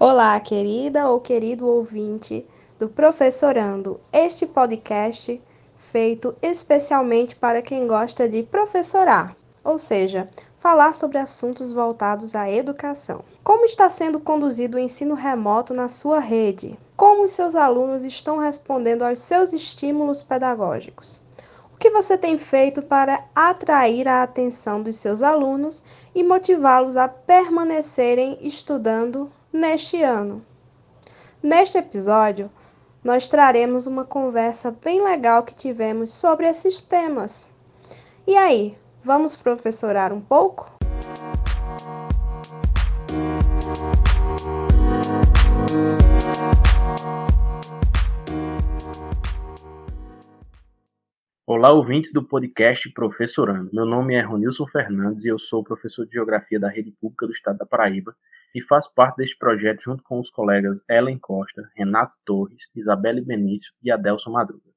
Olá, querida ou querido ouvinte do Professorando, este podcast feito especialmente para quem gosta de professorar, ou seja, falar sobre assuntos voltados à educação. Como está sendo conduzido o ensino remoto na sua rede? Como os seus alunos estão respondendo aos seus estímulos pedagógicos? O que você tem feito para atrair a atenção dos seus alunos e motivá-los a permanecerem estudando neste ano? Neste episódio, nós traremos uma conversa bem legal que tivemos sobre esses temas. E aí, vamos professorar um pouco? Olá, ouvintes do podcast Professorando. Meu nome é Ronilson Fernandes e eu sou professor de Geografia da Rede Pública do Estado da Paraíba e faço parte deste projeto junto com os colegas Ellen Costa, Renato Torres, Isabelle Benício e Adelson Madruga.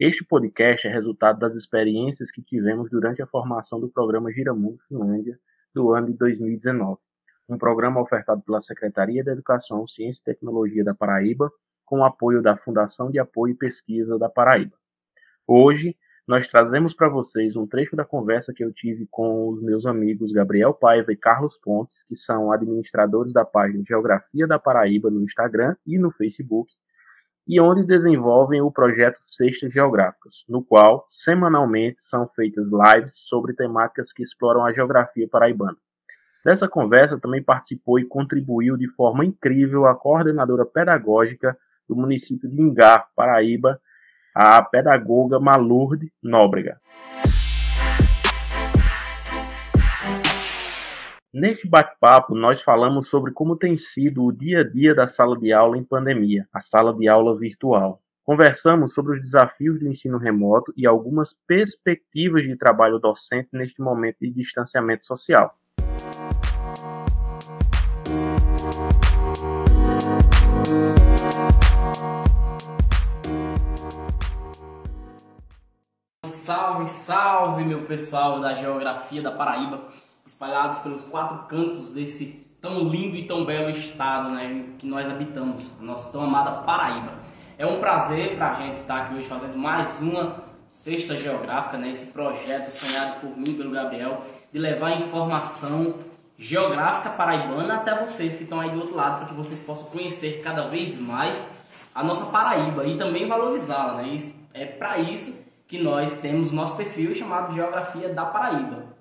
Este podcast é resultado das experiências que tivemos durante a formação do programa Giramundo Finlândia do ano de 2019, um programa ofertado pela Secretaria da Educação, Ciência e Tecnologia da Paraíba, com o apoio da Fundação de Apoio e Pesquisa da Paraíba. Hoje, nós trazemos para vocês um trecho da conversa que eu tive com os meus amigos Gabriel Paiva e Carlos Pontes, que são administradores da página Geografia da Paraíba no Instagram e no Facebook, e onde desenvolvem o projeto Cestas Geográficas, no qual, semanalmente, são feitas lives sobre temáticas que exploram a geografia paraibana. Dessa conversa também participou e contribuiu de forma incrível a coordenadora pedagógica do município de Ingá, Paraíba, a pedagoga Malurde Nóbrega. Neste bate-papo, nós falamos sobre como tem sido o dia a dia da sala de aula em pandemia, a sala de aula virtual. Conversamos sobre os desafios do ensino remoto e algumas perspectivas de trabalho docente neste momento de distanciamento social. Salve, salve, meu pessoal da geografia da Paraíba, espalhados pelos quatro cantos desse tão lindo e tão belo estado né, que nós habitamos, nossa tão amada Paraíba. É um prazer para a gente estar aqui hoje fazendo mais uma Sexta Geográfica, né, esse projeto sonhado por mim, pelo Gabriel, de levar informação geográfica paraibana até vocês que estão aí do outro lado, para que vocês possam conhecer cada vez mais a nossa Paraíba e também valorizá-la. Né? E é para isso que nós temos nosso perfil chamado Geografia da Paraíba.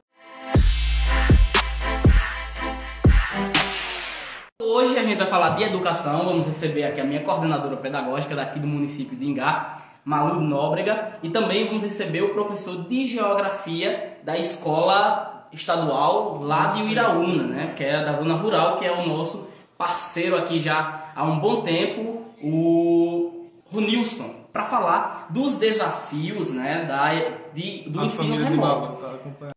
Hoje a gente vai falar de educação, vamos receber aqui a minha coordenadora pedagógica daqui do município de Ingá, Malu Nóbrega, e também vamos receber o professor de Geografia da escola estadual lá de Uiraúna, né, que é da zona rural, que é o nosso parceiro aqui já há um bom tempo, o Runilson para falar dos desafios né, da, de, do a ensino remoto. Tá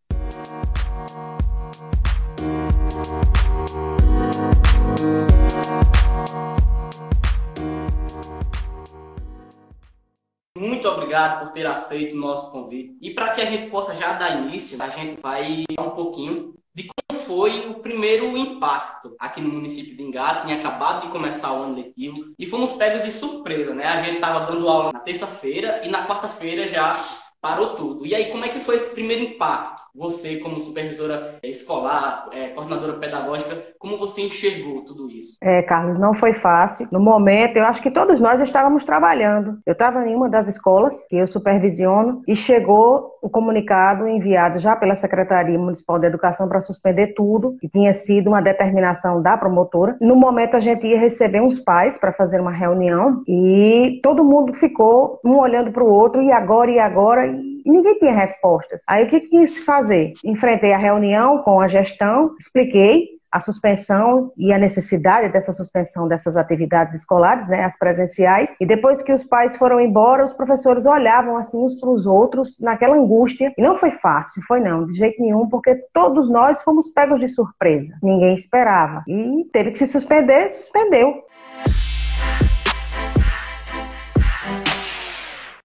obrigado por ter aceito o nosso convite. E para que a gente possa já dar início, a gente vai falar um pouquinho de como foi o primeiro impacto aqui no município de Engá. Tinha acabado de começar o ano letivo e fomos pegos de surpresa, né? A gente estava dando aula na terça-feira e na quarta-feira já parou tudo. E aí, como é que foi esse primeiro impacto? Você, como supervisora escolar, é, coordenadora pedagógica, como você enxergou tudo isso? É, Carlos, não foi fácil. No momento, eu acho que todos nós estávamos trabalhando. Eu estava em uma das escolas que eu supervisiono e chegou o comunicado enviado já pela Secretaria Municipal de Educação para suspender tudo, que tinha sido uma determinação da promotora. No momento, a gente ia receber uns pais para fazer uma reunião e todo mundo ficou um olhando para o outro e agora e agora e ninguém tinha respostas. Aí o que quis fazer? Enfrentei a reunião com a gestão, expliquei a suspensão e a necessidade dessa suspensão dessas atividades escolares, né, as presenciais. E depois que os pais foram embora, os professores olhavam assim uns para os outros naquela angústia. E não foi fácil, foi não, de jeito nenhum, porque todos nós fomos pegos de surpresa. Ninguém esperava. E teve que se suspender, suspendeu.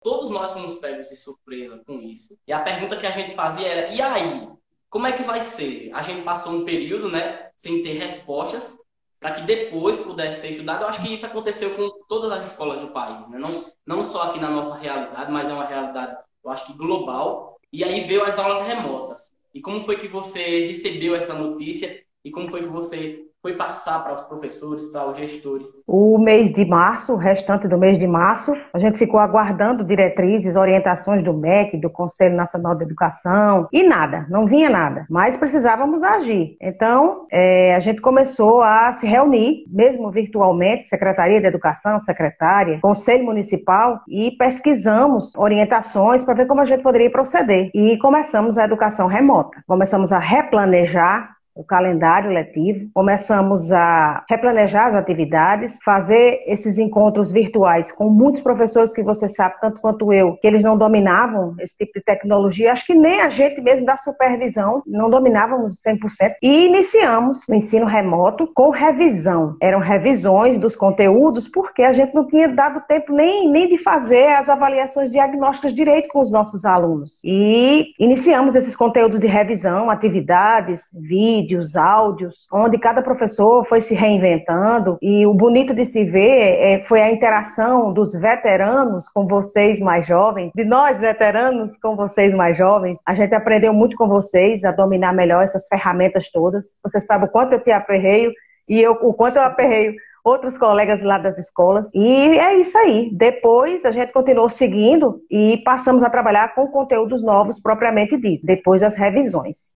todos nós fomos pegos de surpresa com isso. E a pergunta que a gente fazia era: e aí? Como é que vai ser? A gente passou um período, né, sem ter respostas, para que depois pudesse ser estudado. Eu acho que isso aconteceu com todas as escolas do país, né? não, não só aqui na nossa realidade, mas é uma realidade, eu acho que global. E aí veio as aulas remotas. E como foi que você recebeu essa notícia e como foi que você foi passar para os professores, para os gestores? O mês de março, o restante do mês de março, a gente ficou aguardando diretrizes, orientações do MEC, do Conselho Nacional de Educação, e nada, não vinha nada, mas precisávamos agir. Então, é, a gente começou a se reunir, mesmo virtualmente, Secretaria de Educação, secretária, Conselho Municipal, e pesquisamos orientações para ver como a gente poderia proceder. E começamos a educação remota. Começamos a replanejar o calendário letivo, começamos a replanejar as atividades, fazer esses encontros virtuais com muitos professores que você sabe, tanto quanto eu, que eles não dominavam esse tipo de tecnologia, acho que nem a gente mesmo da supervisão não dominávamos 100%, e iniciamos o ensino remoto com revisão. Eram revisões dos conteúdos, porque a gente não tinha dado tempo nem, nem de fazer as avaliações diagnósticas direito com os nossos alunos. E iniciamos esses conteúdos de revisão, atividades, vídeos, vídeos, áudios, onde cada professor foi se reinventando. E o bonito de se ver é, foi a interação dos veteranos com vocês mais jovens, de nós veteranos com vocês mais jovens. A gente aprendeu muito com vocês a dominar melhor essas ferramentas todas. Você sabe o quanto eu te aperreio e eu, o quanto eu aperreio outros colegas lá das escolas. E é isso aí. Depois a gente continuou seguindo e passamos a trabalhar com conteúdos novos propriamente dito, depois das revisões.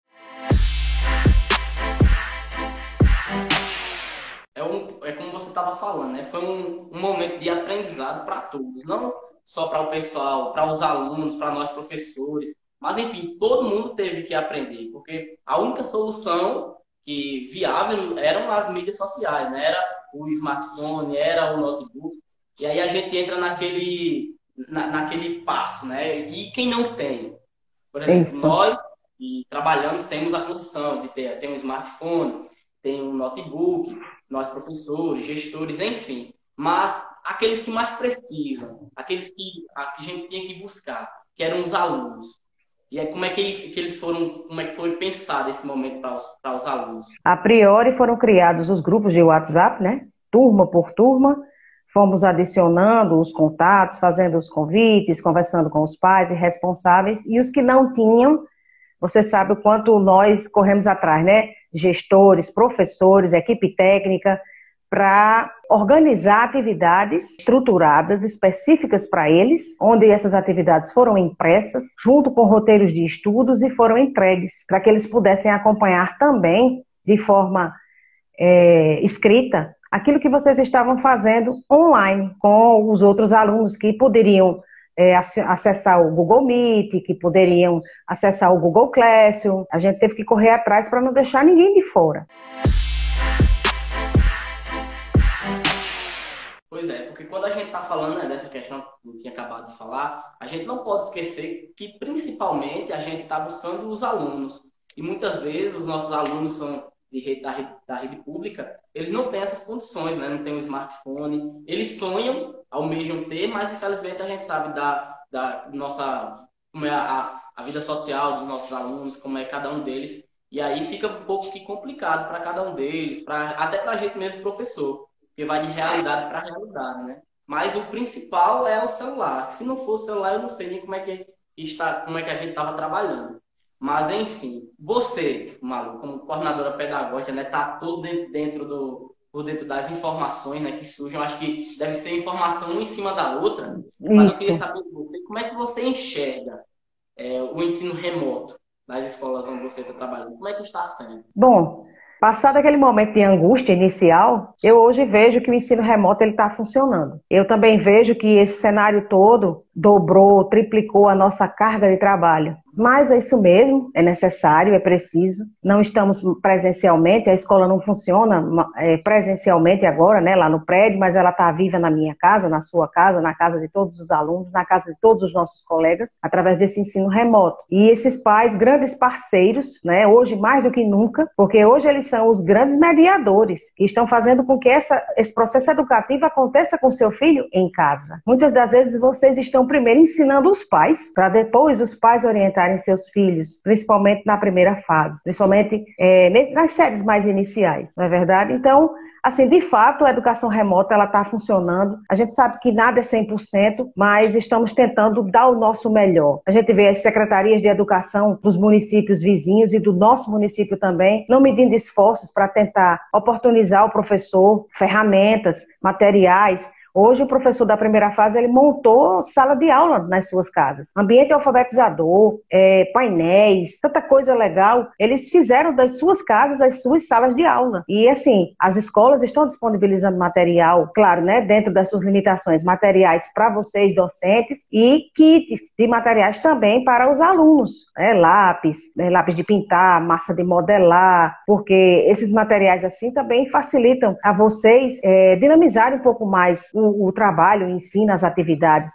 É, um, é como você estava falando, né? Foi um, um momento de aprendizado para todos, não só para o pessoal, para os alunos, para nós professores, mas enfim, todo mundo teve que aprender, porque a única solução que viável eram as mídias sociais, né? Era o smartphone, era o notebook, e aí a gente entra naquele na, naquele passo, né? E quem não tem, por exemplo, Isso. nós que trabalhamos temos a condição de ter, ter um smartphone, tem um notebook, nós professores, gestores, enfim. Mas aqueles que mais precisam, aqueles que a, gente tinha que buscar, que eram os alunos. E aí, como é que, que, eles foram, como é que foi pensado esse momento para os, para os alunos? A priori foram criados os grupos de WhatsApp, né? Turma por turma. Fomos adicionando os contatos, fazendo os convites, conversando com os pais e responsáveis. E os que não tinham, você sabe o quanto nós corremos atrás, né? Gestores, professores, equipe técnica, para organizar atividades estruturadas, específicas para eles, onde essas atividades foram impressas, junto com roteiros de estudos e foram entregues, para que eles pudessem acompanhar também, de forma é, escrita, aquilo que vocês estavam fazendo online com os outros alunos que poderiam é, acessar o Google Meet, que poderiam acessar o Google Classroom. A gente teve que correr atrás para não deixar ninguém de fora. Pois é, porque quando a gente está falando né, dessa questão que eu tinha acabado de falar, a gente não pode esquecer que principalmente a gente está buscando os alunos. E muitas vezes os nossos alunos são de rede, da, rede, da rede pública, eles não têm essas condições, né? não tem um smartphone. Eles sonham, almejam ter, mas infelizmente a gente sabe da, da nossa, como é a, a vida social dos nossos alunos, como é cada um deles. E aí fica um pouco que complicado para cada um deles, pra, até para a gente mesmo, professor, porque vai de realidade para realidade, né? Mas o principal é o celular. Se não for o celular, eu não sei nem como é que está, como é que a gente estava trabalhando. Mas, enfim, você, Malu, como coordenadora pedagógica, né, tá todo dentro do por dentro das informações né, que surgem. Eu acho que deve ser informação uma em cima da outra. Mas Isso. eu queria saber de você, como é que você enxerga é, o ensino remoto nas escolas onde você está trabalhando? Como é que está sendo? Bom, Passado aquele momento de angústia inicial, eu hoje vejo que o ensino remoto ele está funcionando. Eu também vejo que esse cenário todo dobrou, triplicou a nossa carga de trabalho. Mas é isso mesmo, é necessário, é preciso. Não estamos presencialmente, a escola não funciona é, presencialmente agora, né, lá no prédio, mas ela está viva na minha casa, na sua casa, na casa de todos os alunos, na casa de todos os nossos colegas, através desse ensino remoto. E esses pais, grandes parceiros, né, hoje mais do que nunca, porque hoje eles são os grandes mediadores que estão fazendo com que essa, esse processo educativo aconteça com seu filho em casa. Muitas das vezes vocês estão primeiro ensinando os pais, para depois os pais orientarem seus filhos, principalmente na primeira fase, principalmente é, nas séries mais iniciais, não é verdade? Então, Assim, de fato, a educação remota ela está funcionando. A gente sabe que nada é 100%, mas estamos tentando dar o nosso melhor. A gente vê as secretarias de educação dos municípios vizinhos e do nosso município também, não medindo esforços para tentar oportunizar o professor ferramentas, materiais Hoje, o professor da primeira fase ele montou sala de aula nas suas casas, ambiente alfabetizador, é, painéis, tanta coisa legal. Eles fizeram das suas casas as suas salas de aula. E assim, as escolas estão disponibilizando material, claro, né, dentro das suas limitações, materiais para vocês docentes e kits de materiais também para os alunos, né, lápis, né, lápis de pintar, massa de modelar, porque esses materiais assim também facilitam a vocês é, um pouco mais o o, trabalho, o ensino, as atividades.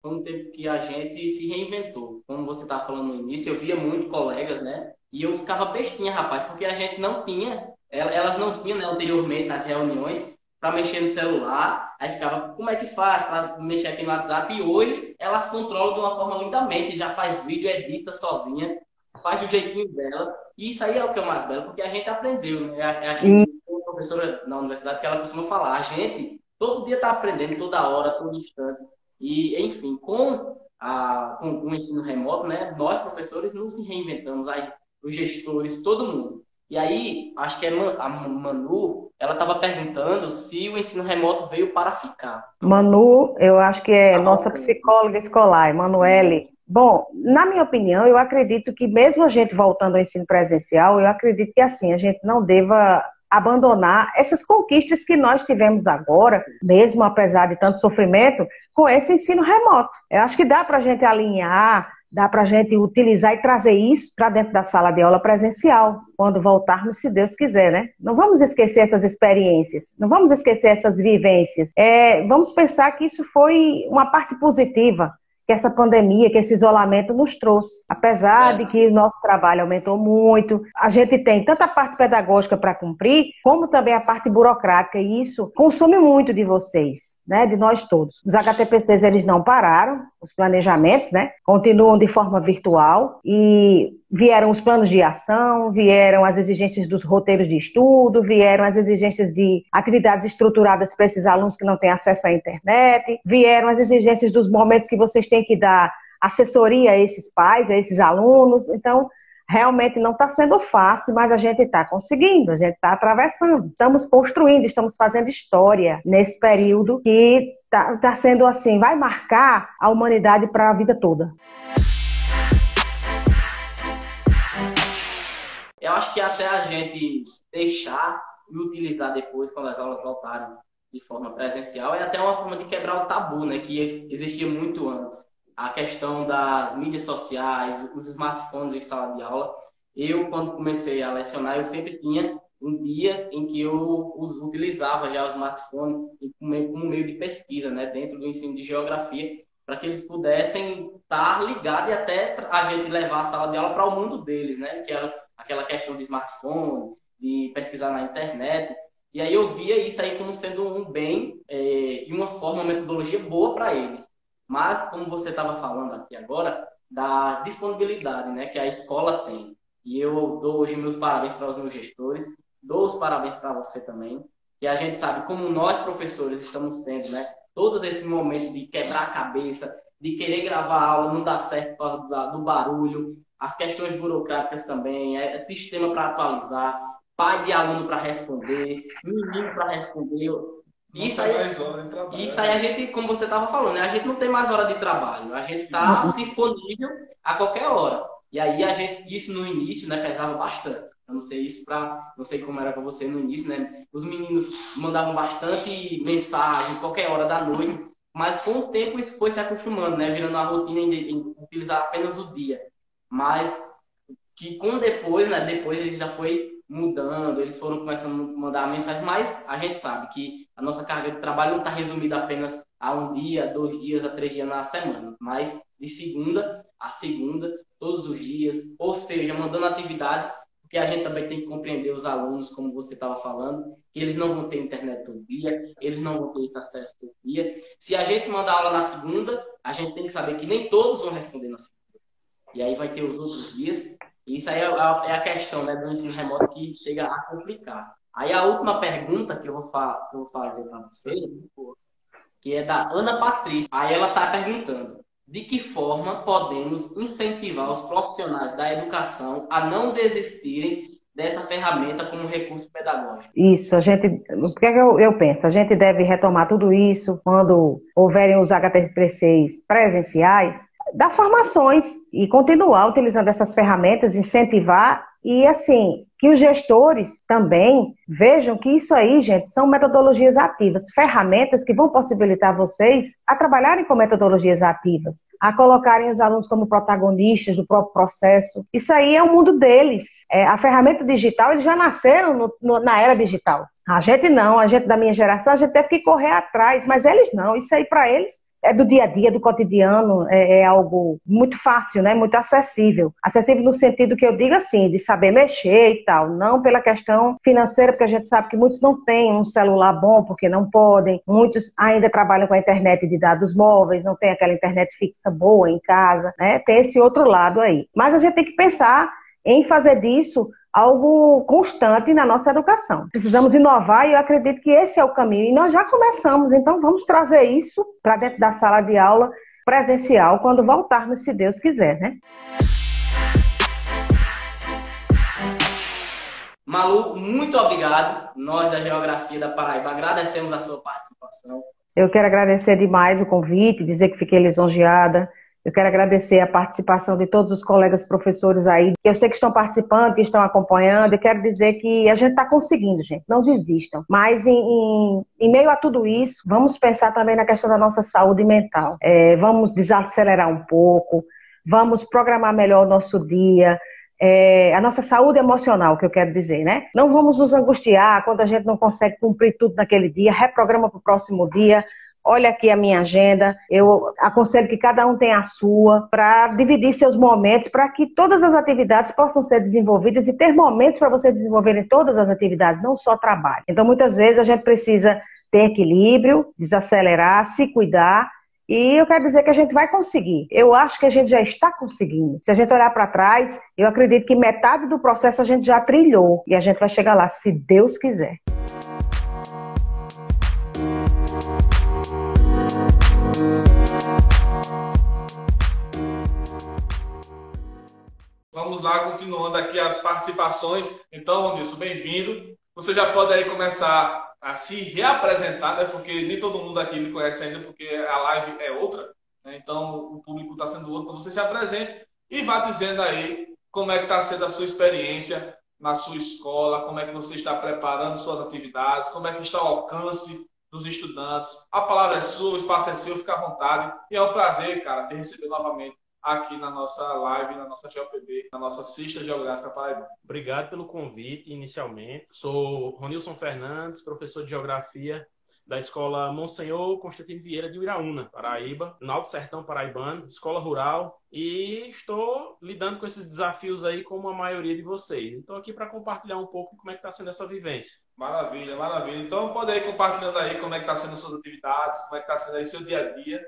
Foi um tempo que a gente se reinventou. Como você estava falando no início, eu via muito colegas, né? E eu ficava bestinha, rapaz, porque a gente não tinha, elas não tinham né, anteriormente nas reuniões para mexer no celular. Aí ficava, como é que faz para mexer aqui no WhatsApp? E hoje elas controlam de uma forma lindamente, já faz vídeo, edita sozinha faz do jeitinho delas. E isso aí é o que é o mais belo, porque a gente aprendeu, né? É a, a professora na universidade que ela costuma falar, a gente todo dia está aprendendo, toda hora, todo instante. E, enfim, com, a, com o ensino remoto, né, nós, professores, nos reinventamos, os gestores, todo mundo. E aí, acho que é a Manu, ela estava perguntando se o ensino remoto veio para ficar. Manu, eu acho que é ah, nossa psicóloga escolar, Emanuele. Bom, na minha opinião, eu acredito que mesmo a gente voltando ao ensino presencial, eu acredito que assim, a gente não deva abandonar essas conquistas que nós tivemos agora, mesmo apesar de tanto sofrimento, com esse ensino remoto. Eu acho que dá para a gente alinhar, dá para a gente utilizar e trazer isso para dentro da sala de aula presencial, quando voltarmos, se Deus quiser, né? Não vamos esquecer essas experiências, não vamos esquecer essas vivências. É, vamos pensar que isso foi uma parte positiva que essa pandemia, que esse isolamento nos trouxe. Apesar é. de que o nosso trabalho aumentou muito, a gente tem tanta parte pedagógica para cumprir, como também a parte burocrática, e isso consome muito de vocês né, de nós todos. Os HTPCs eles não pararam, os planejamentos, né, continuam de forma virtual e vieram os planos de ação, vieram as exigências dos roteiros de estudo, vieram as exigências de atividades estruturadas para esses alunos que não têm acesso à internet, vieram as exigências dos momentos que vocês têm que dar assessoria a esses pais, a esses alunos. Então, realmente não está sendo fácil, mas a gente está conseguindo, a gente está atravessando. Estamos construindo, estamos fazendo história nesse período que está tá sendo assim, vai marcar a humanidade para a vida toda. Eu acho que até a gente deixar e utilizar depois, quando as aulas voltarem de forma presencial, é até uma forma de quebrar o tabu, né, que existia muito antes a questão das mídias sociais, os smartphones em sala de aula. Eu, quando comecei a lecionar, eu sempre tinha um dia em que eu utilizava já o smartphone como meio de pesquisa, né, dentro do ensino de geografia, para que eles pudessem estar ligados e até a gente levar a sala de aula para o mundo deles, né, que era aquela questão de smartphone, de pesquisar na internet. E aí eu via isso aí como sendo um bem é, e uma forma, uma metodologia boa para eles. Mas, como você estava falando aqui agora, da disponibilidade né, que a escola tem. E eu dou hoje meus parabéns para os meus gestores, dou os parabéns para você também, que a gente sabe como nós, professores, estamos tendo, né? Todos esses momentos de quebrar a cabeça, de querer gravar a aula, não dá certo por causa do barulho, as questões burocráticas também, é sistema para atualizar, pai de aluno para responder, menino para responder. Isso aí, isso aí a gente, como você estava falando, né? a gente não tem mais hora de trabalho, a gente está disponível a qualquer hora. E aí a gente, isso no início, né, pesava bastante. Eu não sei isso para, não sei como era para você no início, né? Os meninos mandavam bastante mensagem qualquer hora da noite, mas com o tempo isso foi se acostumando, né? Virando uma rotina em, em utilizar apenas o dia. Mas que com depois, né? Depois ele já foi mudando, eles foram começando a mandar mensagem, mas a gente sabe que a nossa carga de trabalho não está resumida apenas a um dia, dois dias, a três dias na semana, mas de segunda a segunda, todos os dias, ou seja, mandando atividade, porque a gente também tem que compreender os alunos, como você estava falando, que eles não vão ter internet todo dia, eles não vão ter esse acesso todo dia. Se a gente mandar aula na segunda, a gente tem que saber que nem todos vão responder na segunda. E aí vai ter os outros dias. Isso aí é a, é a questão né, do ensino remoto que chega a complicar. Aí a última pergunta que eu vou, fa que eu vou fazer para você, que é da Ana Patrícia. Aí ela está perguntando: de que forma podemos incentivar os profissionais da educação a não desistirem dessa ferramenta como recurso pedagógico? Isso, a gente, o que, é que eu, eu, penso? A gente deve retomar tudo isso quando houverem os HTPCs presenciais, dar formações e continuar utilizando essas ferramentas, incentivar e assim, que os gestores também vejam que isso aí, gente, são metodologias ativas, ferramentas que vão possibilitar vocês a trabalharem com metodologias ativas, a colocarem os alunos como protagonistas do próprio processo. Isso aí é o mundo deles. É, a ferramenta digital, eles já nasceram no, no, na era digital. A gente não, a gente da minha geração, a gente teve que correr atrás, mas eles não. Isso aí para eles é do dia a dia, do cotidiano, é, é, algo muito fácil, né? Muito acessível. Acessível no sentido que eu digo assim, de saber mexer e tal, não pela questão financeira, porque a gente sabe que muitos não têm um celular bom porque não podem, muitos ainda trabalham com a internet de dados móveis, não tem aquela internet fixa boa em casa, né? Tem esse outro lado aí. Mas a gente tem que pensar em fazer disso algo constante na nossa educação. Precisamos inovar e eu acredito que esse é o caminho. E nós já começamos, então vamos trazer isso para dentro da sala de aula presencial quando voltarmos, se Deus quiser, né? Malu, muito obrigado. Nós da Geografia da Paraíba agradecemos a sua participação. Eu quero agradecer demais o convite, dizer que fiquei lisonjeada eu quero agradecer a participação de todos os colegas professores aí, eu sei que estão participando, que estão acompanhando, e quero dizer que a gente está conseguindo, gente, não desistam. Mas em, em, em, meio a tudo isso, vamos pensar também na questão da nossa saúde mental. É, vamos desacelerar um pouco, vamos programar melhor o nosso dia, é, a nossa saúde emocional, que eu quero dizer, né? Não vamos nos angustiar quando a gente não consegue cumprir tudo naquele dia, reprograma para o próximo dia, olha aqui a minha agenda, eu aconselho que cada um tenha a sua, para dividir seus momentos, para que todas as atividades possam ser desenvolvidas e ter momentos para você desenvolver em todas as atividades, não só trabalho. Então, muitas vezes, a gente precisa ter equilíbrio, desacelerar, se cuidar. E eu quero dizer que a gente vai conseguir. Eu acho que a gente já está conseguindo. Se a gente olhar para trás, eu acredito que metade do processo a gente já trilhou. E a gente vai chegar lá, se Deus quiser. Vamos lá, continuando aqui as participações. Então, Nilson, bem-vindo. Você já pode aí começar a se reapresentar, né? porque nem todo mundo aqui me conhece ainda, porque a live é outra. Né? Então, o público está sendo outro. Então, você se apresente e vá dizendo aí como é que está sendo a sua experiência na sua escola, como é que você está preparando suas atividades, como é que está o alcance dos estudantes. A palavra é sua, o espaço é seu, fica à vontade. E é um prazer, cara, ter recebido novamente aqui na nossa live, na nossa GeoPB, na nossa Cista Geográfica Paraíba. Obrigado pelo convite inicialmente. Sou Ronilson Fernandes, professor de Geografia da Escola Monsenhor Constantino Vieira de Iraúna, Paraíba, no Alto Sertão Paraibano, escola rural, e estou lidando com esses desafios aí como a maioria de vocês. Estou aqui para compartilhar um pouco como é que está sendo essa vivência. Maravilha, maravilha. Então pode ir compartilhando aí como é que está sendo suas atividades, como é que está sendo aí seu dia a dia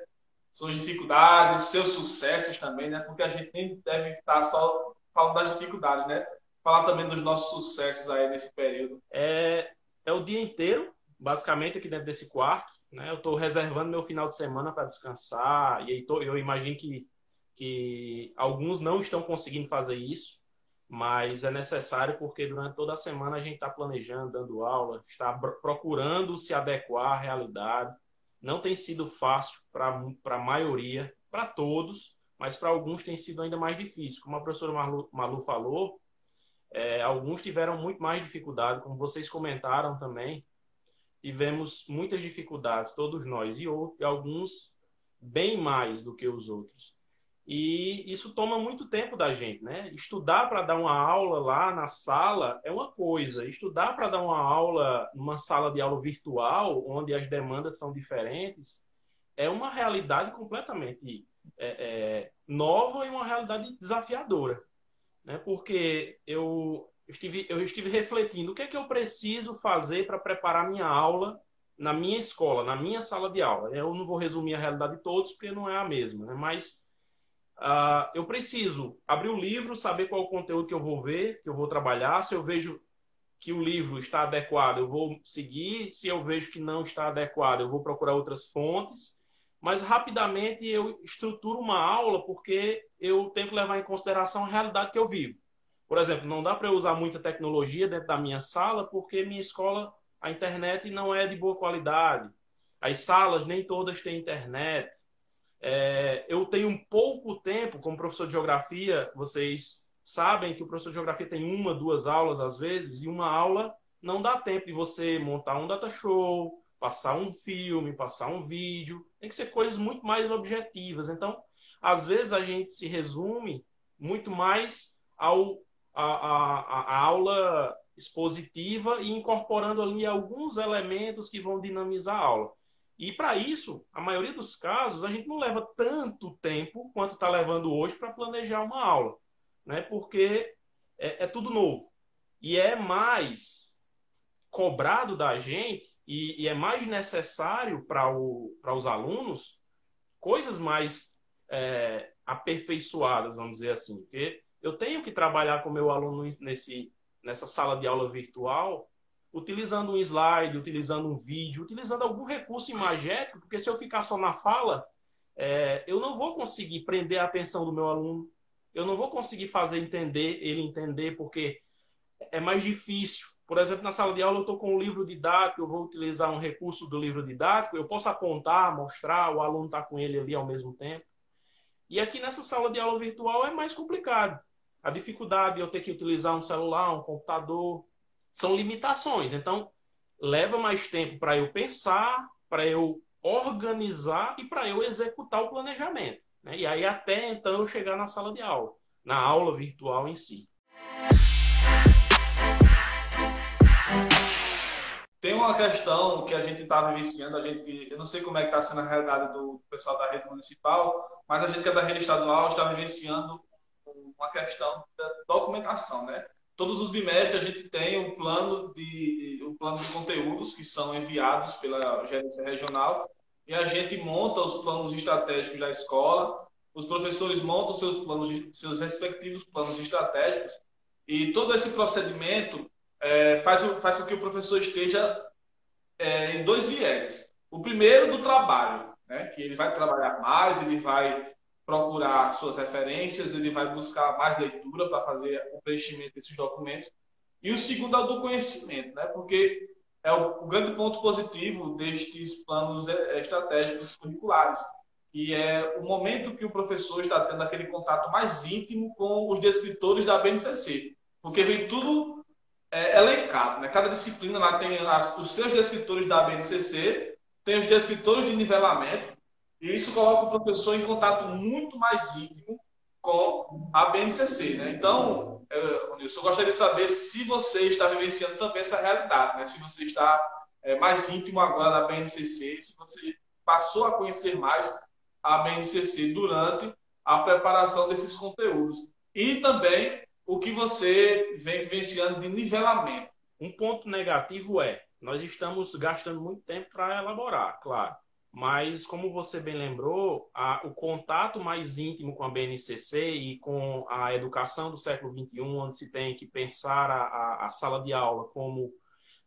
suas dificuldades, seus sucessos também, né? Porque a gente nem deve estar só falando das dificuldades, né? Falar também dos nossos sucessos aí nesse período. É, é o dia inteiro, basicamente, aqui dentro desse quarto. Né? Eu estou reservando meu final de semana para descansar. E aí tô, eu imagino que, que alguns não estão conseguindo fazer isso, mas é necessário porque durante toda a semana a gente está planejando, dando aula, está procurando se adequar à realidade não tem sido fácil para a maioria, para todos, mas para alguns tem sido ainda mais difícil. Como a professora Malu, Malu falou, é, alguns tiveram muito mais dificuldade, como vocês comentaram também. Tivemos muitas dificuldades, todos nós, e, e alguns bem mais do que os outros. E isso toma muito tempo da gente, né? Estudar para dar uma aula lá na sala é uma coisa, estudar para dar uma aula numa sala de aula virtual, onde as demandas são diferentes, é uma realidade completamente é, é, nova e uma realidade desafiadora, né? Porque eu estive, eu estive refletindo o que é que eu preciso fazer para preparar minha aula na minha escola, na minha sala de aula. Eu não vou resumir a realidade de todos, porque não é a mesma, né? mas uh, eu preciso abrir o livro, saber qual o conteúdo que eu vou ver, que eu vou trabalhar. Se eu vejo que o livro está adequado, eu vou seguir. Se eu vejo que não está adequado, eu vou procurar outras fontes. Mas rapidamente eu estruturo uma aula porque eu tenho que levar em consideração a realidade que eu vivo. Por exemplo, não dá para eu usar muita tecnologia dentro da minha sala porque minha escola, a internet não é de boa qualidade. As salas nem todas têm internet. É, eu tenho pouco tempo como professor de geografia, vocês sabem que o professor de geografia tem uma, duas aulas às vezes, e uma aula não dá tempo de você montar um data show, passar um filme, passar um vídeo. Tem que ser coisas muito mais objetivas. Então, às vezes a gente se resume muito mais ao a, a, a aula expositiva e incorporando ali alguns elementos que vão dinamizar a aula. E para isso, a maioria dos casos, a gente não leva tanto tempo quanto está levando hoje para planejar uma aula, né? Porque é, é, tudo novo e é mais cobrado da gente e, e é mais necessário para os alunos coisas mais é, aperfeiçoadas, vamos dizer assim. Porque eu tenho que trabalhar com meu aluno nesse, nessa sala de aula virtual, utilizando um slide, utilizando um vídeo, utilizando algum recurso imagético, porque se eu ficar só na fala, é, eu não vou conseguir prender a atenção do meu aluno, eu não vou conseguir fazer entender ele entender, porque é mais difícil. Por exemplo, na sala de aula eu estou com um livro didático, eu vou utilizar um recurso do livro didático, eu posso apontar, mostrar, o aluno está com ele ali ao mesmo tempo. E aqui nessa sala de aula virtual é mais complicado. A dificuldade de eu ter que utilizar um celular, um computador, são limitações. Então, leva mais tempo para eu pensar, para eu organizar e para eu executar o planejamento. Né? E aí, até então, eu chegar na sala de aula, na aula virtual em si. Tem uma questão que a gente está vivenciando, a gente, eu não sei como é que está sendo a realidade do pessoal da rede municipal, mas a gente que é da rede estadual está vivenciando uma questão da documentação, né? Todos os bimestres a gente tem um plano de um plano de conteúdos que são enviados pela gerência regional e a gente monta os planos estratégicos da escola, os professores montam seus planos, seus respectivos planos estratégicos e todo esse procedimento é, faz, faz com que o professor esteja é, em dois vieses. O primeiro do trabalho, né, que ele vai trabalhar mais, ele vai procurar suas referências, ele vai buscar mais leitura para fazer o preenchimento desses documentos. E o segundo é o do conhecimento, né? porque é o, grande ponto positivo destes planos é, estratégicos curriculares, que é o momento que o professor está tendo aquele contato mais íntimo com os descritores da BNCC, porque vem tudo é, elencado. Né? Cada disciplina lá tem as, os seus descritores da BNCC, tem os descritores de nivelamento, e isso coloca o professor em contato muito mais íntimo com a BNCC. Né? Então, eu, eu gostaria de saber se você está vivenciando também essa realidade, né? se você está é, mais íntimo agora da BNCC, se você passou a conhecer mais a BNCC durante a preparação desses conteúdos. E também o que você vem vivenciando de nivelamento. Um ponto negativo é, nós estamos gastando muito tempo para elaborar, claro. Mas, como você bem lembrou, a, o contato mais íntimo com a BNCC e com a educação do século XXI, onde se tem que pensar a, a, sala de aula como,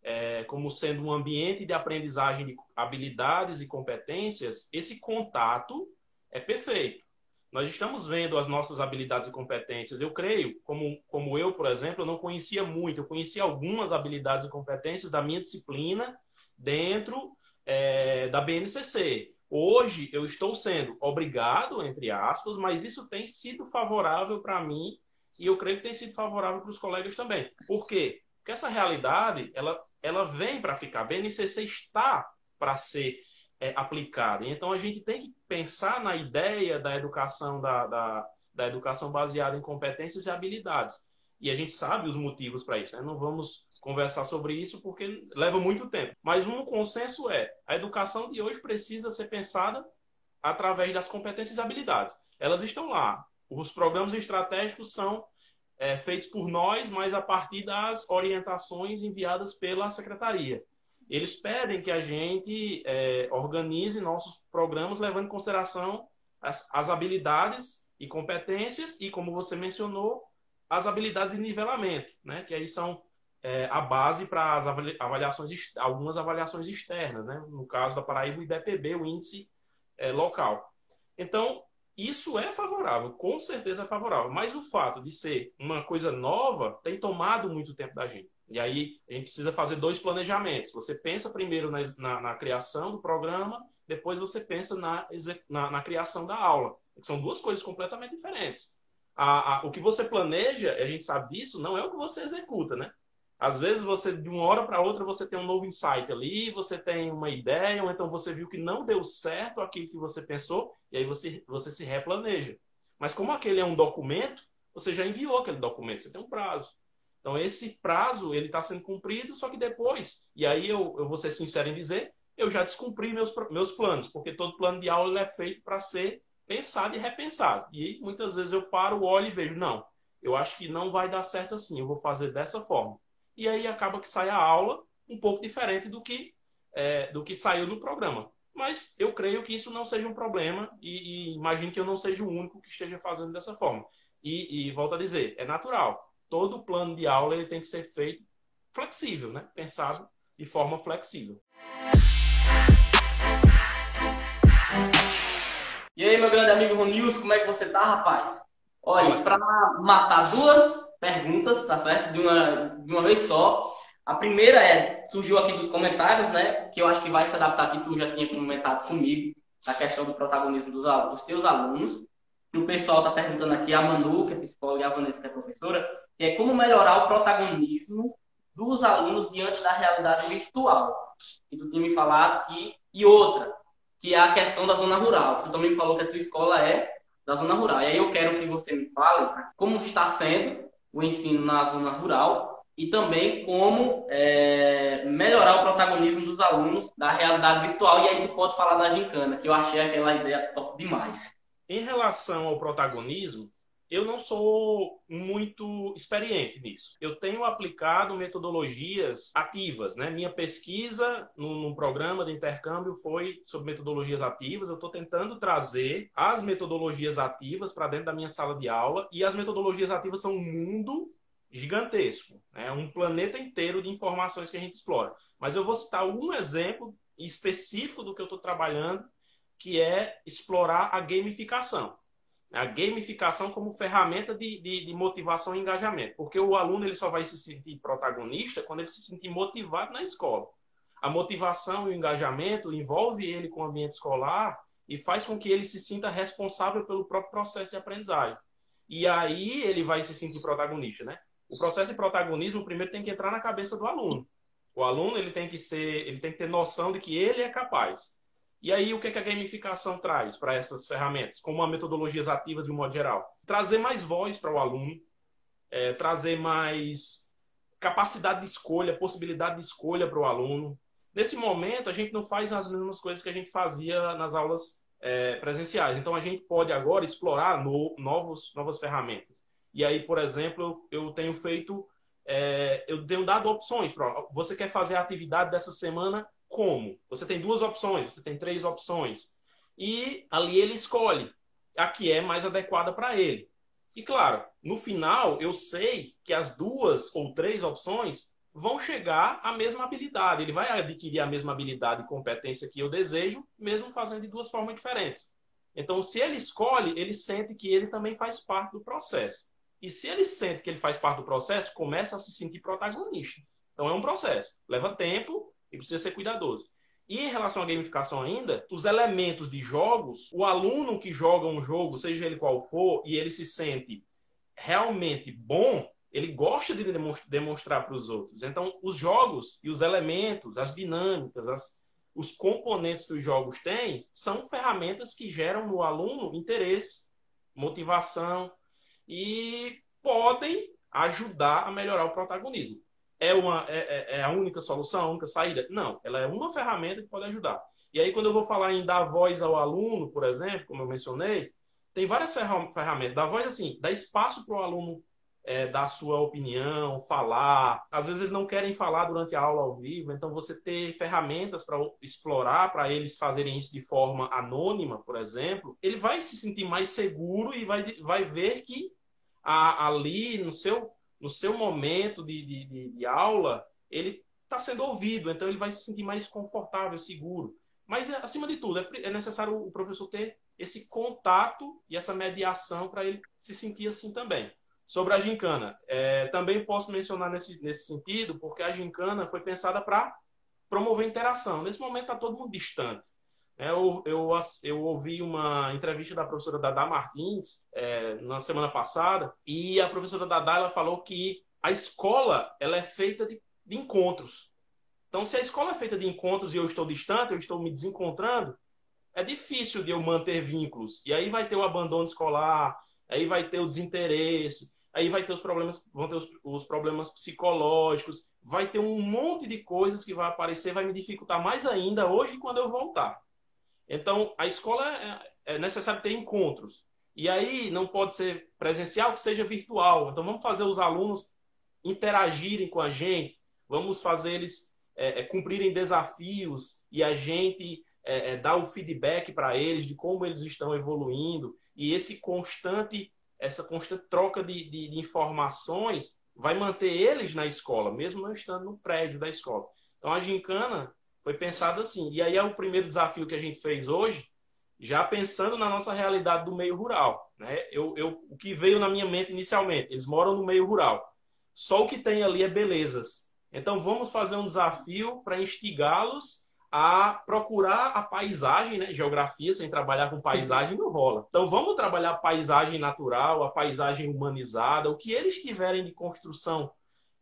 é, como sendo um ambiente de aprendizagem de habilidades e competências, esse contato é perfeito. Nós estamos vendo as nossas habilidades e competências. Eu creio, como, como eu, por exemplo, eu não conhecia muito, eu conhecia algumas habilidades e competências da minha disciplina dentro é, da BNCC. Hoje eu estou sendo obrigado, entre aspas, mas isso tem sido favorável para mim e eu creio que tem sido favorável para os colegas também. Por quê? Porque essa realidade ela, ela vem para ficar. A BNCC está para ser é, aplicada. Então a gente tem que pensar na ideia da educação da, da, da educação baseada em competências e habilidades. E a gente sabe os motivos para isso, né? Não vamos conversar sobre isso porque leva muito tempo. Mas um consenso é: a educação de hoje precisa ser pensada através das competências e habilidades. Elas estão lá. Os programas estratégicos são é, feitos por nós, mas a partir das orientações enviadas pela secretaria. Eles pedem que a gente é, organize nossos programas levando em consideração as, as habilidades e competências e, como você mencionou, as habilidades de nivelamento, né? que aí são é, a base para as avaliações, algumas avaliações externas, né? no caso da Paraíba, o IDPB, o índice é, local. Então, isso é favorável, com certeza é favorável. Mas o fato de ser uma coisa nova tem tomado muito tempo da gente. E aí a gente precisa fazer dois planejamentos. Você pensa primeiro na, na, na criação do programa, depois você pensa na, na, na, criação da aula. São duas coisas completamente diferentes. A, a, o que você planeja, a gente sabe disso, não é o que você executa, né? Às vezes você, de uma hora para outra, você tem um novo insight ali, você tem uma ideia, ou então você viu que não deu certo aquilo que você pensou, e aí você, você se replaneja. Mas como aquele é um documento, você já enviou aquele documento, você tem um prazo. Então esse prazo, ele está sendo cumprido, só que depois, e aí eu, eu vou ser sincero em dizer, eu já descumpri meus, meus planos, porque todo plano de aula é feito para ser pensado e repensado. E muitas vezes eu paro, olho e vejo, não, eu acho que não vai dar certo assim, eu vou fazer dessa forma e aí acaba que sai a aula um pouco diferente do que, é, do que saiu no programa. Mas eu creio que isso não seja um problema e, e imagino que eu não seja o único que esteja fazendo dessa forma. E, e volto a dizer, é natural. Todo plano de aula ele tem que ser feito flexível, né? pensado de forma flexível. E aí, meu grande amigo Ronilson, como é que você tá, rapaz? Olha, para matar duas perguntas, tá certo? De uma, de uma vez só. A primeira é, surgiu aqui dos comentários, né? Que eu acho que vai se adaptar aqui, tu já tinha comentado comigo, a questão do protagonismo dos, dos teus alunos. E o pessoal está perguntando aqui, a Manu, que é psicóloga, e a Vanessa, que é professora, que é como melhorar o protagonismo dos alunos diante da realidade virtual. E tu tinha me falado que. E outra, que é a questão da zona rural. Tu também falou que a tua escola é da zona rural. E aí eu quero que você me fale como está sendo o ensino na zona rural e também como é, melhorar o protagonismo dos alunos da realidade virtual. E aí tu pode falar da gincana, que eu achei aquela ideia top demais. Em relação ao protagonismo, eu não sou muito experiente nisso. Eu tenho aplicado metodologias ativas, né? Minha pesquisa num, programa de intercâmbio foi sobre metodologias ativas. Eu estou tentando trazer as metodologias ativas para dentro da minha sala de aula e as metodologias ativas são um mundo gigantesco, é né? um planeta inteiro de informações que a gente explora. Mas eu vou citar um exemplo específico do que eu estou trabalhando, que é explorar a gamificação a gamificação como ferramenta de, de, de, motivação e engajamento, porque o aluno ele só vai se sentir protagonista quando ele se sentir motivado na escola. A motivação e o engajamento envolve ele com o ambiente escolar e faz com que ele se sinta responsável pelo próprio processo de aprendizagem. E aí ele vai se sentir protagonista, né? O processo de protagonismo primeiro tem que entrar na cabeça do aluno. O aluno ele tem que ser, ele tem que ter noção de que ele é capaz. E aí, o que, a gamificação traz para essas ferramentas, como a metodologias ativas de um modo geral? Trazer mais voz para o aluno, é, trazer mais capacidade de escolha, possibilidade de escolha para o aluno. Nesse momento, a gente não faz as mesmas coisas que a gente fazia nas aulas é, presenciais. Então, a gente pode agora explorar no, novos, novas ferramentas. E aí, por exemplo, eu tenho feito, é, eu tenho dado opções. Pra, você quer fazer a atividade dessa semana como? Você tem duas opções, você tem três opções. E ali ele escolhe a que é mais adequada para ele. E claro, no final eu sei que as duas ou três opções vão chegar à mesma habilidade. Ele vai adquirir a mesma habilidade e competência que eu desejo, mesmo fazendo de duas formas diferentes. Então, se ele escolhe, ele sente que ele também faz parte do processo. E se ele sente que ele faz parte do processo, começa a se sentir protagonista. Então, é um processo. Leva tempo, e precisa ser cuidadoso. E em relação à gamificação ainda, os elementos de jogos, o aluno que joga um jogo, seja ele qual for, e ele se sente realmente bom, ele gosta de demonstrar para os outros. Então, os jogos e os elementos, as dinâmicas, as, os componentes que os jogos têm, são ferramentas que geram no aluno interesse, motivação e podem ajudar a melhorar o protagonismo é, uma, é, é, é a única solução, a única saída? Não, ela é uma ferramenta que pode ajudar. E aí, quando eu vou falar em dar voz ao aluno, por exemplo, como eu mencionei, tem várias ferramentas. Dar voz, assim, dar espaço para o aluno é, dar sua opinião, falar. Às vezes eles não querem falar durante a aula ao vivo, então você ter ferramentas para explorar, para eles fazerem isso de forma anônima, por exemplo, ele vai se sentir mais seguro e vai, vai ver que ali no seu, no seu momento de, de, de, de aula, ele está sendo ouvido, então ele vai se sentir mais confortável, seguro. Mas, acima de tudo, é, é necessário o professor ter esse contato e essa mediação para ele se sentir assim também. Sobre a gincana, é, também posso mencionar nesse, nesse sentido, porque a gincana foi pensada para promover interação. Nesse momento está todo mundo distante. Eu, eu, eu, ouvi uma entrevista da professora Dada Martins é, na semana passada e a professora Dada ela falou que a escola ela é feita de, de encontros. Então, se a escola é feita de encontros e eu estou distante, eu estou me desencontrando, é difícil de eu manter vínculos. E aí vai ter o abandono escolar, aí vai ter o desinteresse, aí vai ter os problemas, vão ter os, os, problemas psicológicos, vai ter um monte de coisas que vai aparecer, vai me dificultar mais ainda hoje quando eu voltar. Então, a escola é, é necessário ter encontros. E aí não pode ser presencial, que seja virtual. Então, vamos fazer os alunos interagirem com a gente, vamos fazer eles é, é cumprirem desafios e a gente é, é dar o feedback para eles de como eles estão evoluindo. E esse constante essa constante troca de, de, de, informações vai manter eles na escola, mesmo não estando no prédio da escola. Então a gincana foi pensada assim. E aí é o primeiro desafio que a gente fez hoje, já pensando na nossa realidade do meio rural. Né? Eu, eu, o que veio na minha mente inicialmente, eles moram no meio rural. Só o que tem ali é belezas. Então vamos fazer um desafio para instigá-los a procurar a paisagem, né? Geografia sem trabalhar com paisagem não rola. Então vamos trabalhar a paisagem natural, a paisagem humanizada, o que eles tiverem de construção,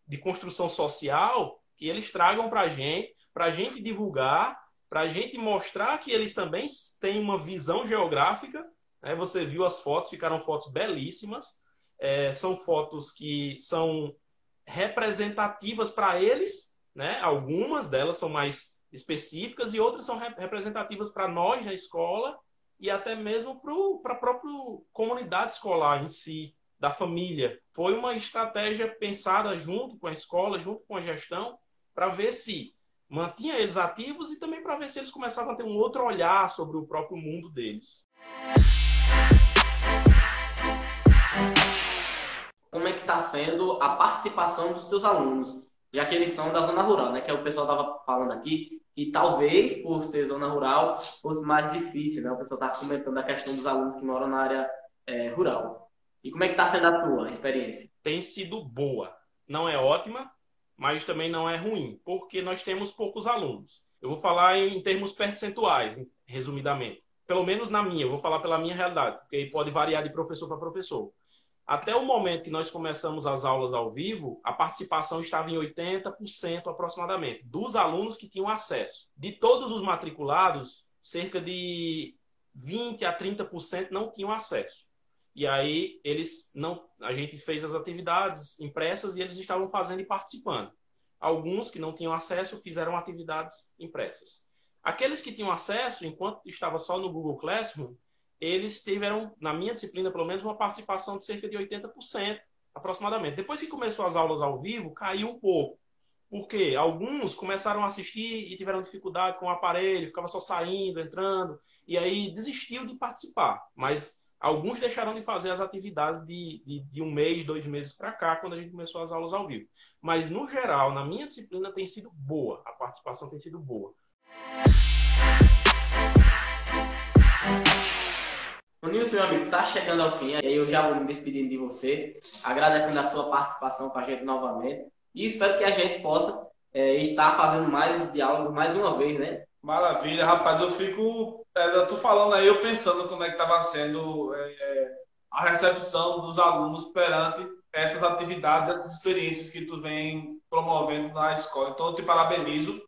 de construção social, que eles tragam para a gente, para a gente divulgar, para a gente mostrar que eles também têm uma visão geográfica. Né? Você viu as fotos, ficaram fotos belíssimas. É, são fotos que são representativas para eles, né? Algumas delas são mais específicas e outras são representativas para nós na escola e até mesmo para a própria comunidade escolar em si, da família. Foi uma estratégia pensada junto com a escola, junto com a gestão, para ver se mantinha eles ativos e também para ver se eles começavam a ter um outro olhar sobre o próprio mundo deles. Como é que está sendo a participação dos teus alunos? já que eles são da zona rural, né? Que é o pessoal estava falando aqui, e talvez por ser zona rural fosse mais difícil, né? O pessoal está comentando a questão dos alunos que moram na área é, rural. E como é que está sendo a tua experiência? Tem sido boa. Não é ótima, mas também não é ruim, porque nós temos poucos alunos. Eu vou falar em termos percentuais, resumidamente. Pelo menos na minha, eu vou falar pela minha realidade, porque pode variar de professor para professor. Até o momento que nós começamos as aulas ao vivo, a participação estava em 80% aproximadamente, dos alunos que tinham acesso. De todos os matriculados, cerca de 20 a 30% não tinham acesso. E aí eles não, a gente fez as atividades impressas e eles estavam fazendo e participando. Alguns que não tinham acesso fizeram atividades impressas. Aqueles que tinham acesso, enquanto estava só no Google Classroom, eles tiveram, na minha disciplina, pelo menos, uma participação de cerca de 80%, aproximadamente. Depois que começou as aulas ao vivo, caiu um pouco. Porque alguns começaram a assistir e tiveram dificuldade com o aparelho, ficava só saindo, entrando, e aí desistiu de participar. Mas alguns deixaram de fazer as atividades de, de, de um mês, dois meses para cá, quando a gente começou as aulas ao vivo. Mas, no geral, na minha disciplina tem sido boa, a participação tem sido boa. O Nilson, meu amigo, está chegando ao fim. E aí eu já vou me despedindo de você, agradecendo a sua participação com a gente novamente. E espero que a gente possa é, estar fazendo mais diálogos mais uma vez, né? Maravilha, rapaz. Eu fico. É, eu tô falando aí, eu pensando como é que estava sendo é, é, a recepção dos alunos perante essas atividades, essas experiências que tu vem promovendo na escola. Então, eu te parabenizo.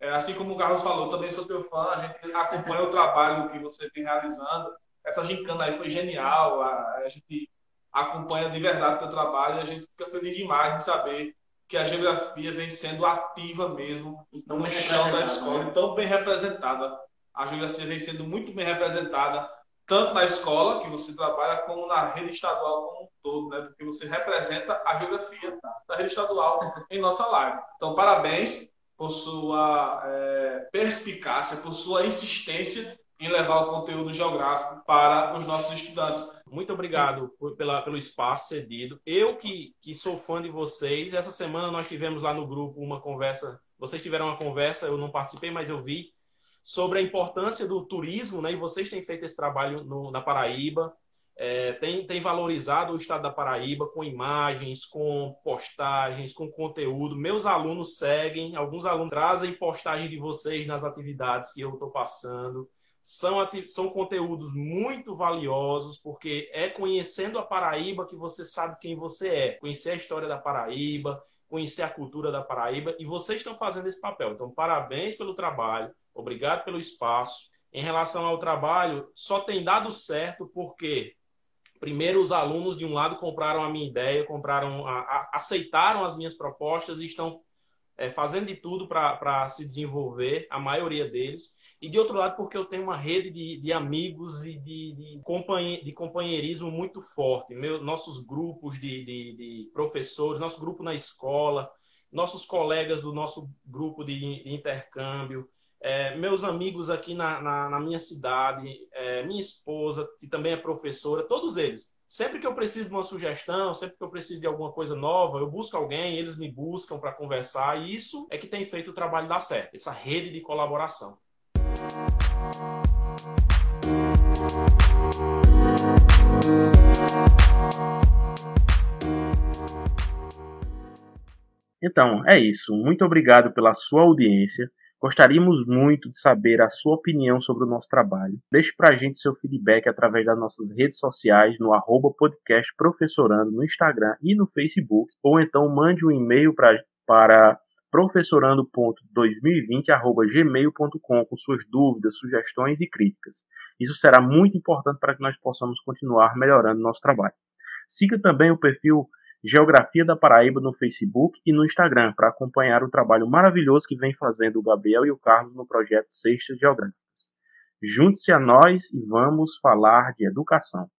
É, assim como o Carlos falou, também sou teu fã, a gente acompanha o trabalho que você vem realizando essa gincana aí foi genial. A, a gente acompanha de verdade o teu trabalho e a gente fica feliz demais de saber que a geografia vem sendo ativa mesmo no chão da escola, né? tão bem representada. A geografia vem sendo muito bem representada tanto na escola que você trabalha, como na rede estadual como um todo, né? Porque você representa a geografia da rede estadual em nossa live. Então, parabéns por sua é, perspicácia, por sua insistência em levar o conteúdo geográfico para os nossos estudantes. Muito obrigado por, pela, pelo espaço cedido. Eu que, que sou fã de vocês, essa semana nós tivemos lá no grupo uma conversa, vocês tiveram uma conversa, eu não participei, mas eu vi, sobre a importância do turismo, né? E vocês têm feito esse trabalho no, na Paraíba, é, tem, tem valorizado o estado da Paraíba com imagens, com postagens, com conteúdo. Meus alunos seguem, alguns alunos trazem postagem de vocês nas atividades que eu estou passando são, são conteúdos muito valiosos, porque é conhecendo a Paraíba que você sabe quem você é. Conhecer a história da Paraíba, conhecer a cultura da Paraíba, e vocês estão fazendo esse papel. Então, parabéns pelo trabalho, obrigado pelo espaço. Em relação ao trabalho, só tem dado certo porque primeiro os alunos de um lado compraram a minha ideia, compraram, a, a, aceitaram as minhas propostas e estão é, fazendo de tudo para se desenvolver, a maioria deles e de outro lado porque eu tenho uma rede de, de amigos e de, de, companhe, de companheirismo muito forte. Meu, nossos grupos de, de, de, professores, nosso grupo na escola, nossos colegas do nosso grupo de, intercâmbio, é, meus amigos aqui na, na, na minha cidade, é, minha esposa, que também é professora, todos eles. Sempre que eu preciso de uma sugestão, sempre que eu preciso de alguma coisa nova, eu busco alguém, eles me buscam para conversar, e isso é que tem feito o trabalho dar certo, essa rede de colaboração. Então, é isso. Muito obrigado pela sua audiência. Gostaríamos muito de saber a sua opinião sobre o nosso trabalho. Deixe para a gente seu feedback através das nossas redes sociais no arroba podcast professorando no Instagram e no Facebook, ou então mande um e-mail pra, para professorando.2020@gmail.com com suas dúvidas, sugestões e críticas. Isso será muito importante para que nós possamos continuar melhorando nosso trabalho. Siga também o perfil Geografia da Paraíba no Facebook e no Instagram para acompanhar o trabalho maravilhoso que vem fazendo o Gabriel e o Carlos no projeto Cestas Geográficas. Junte-se a nós e vamos falar de educação.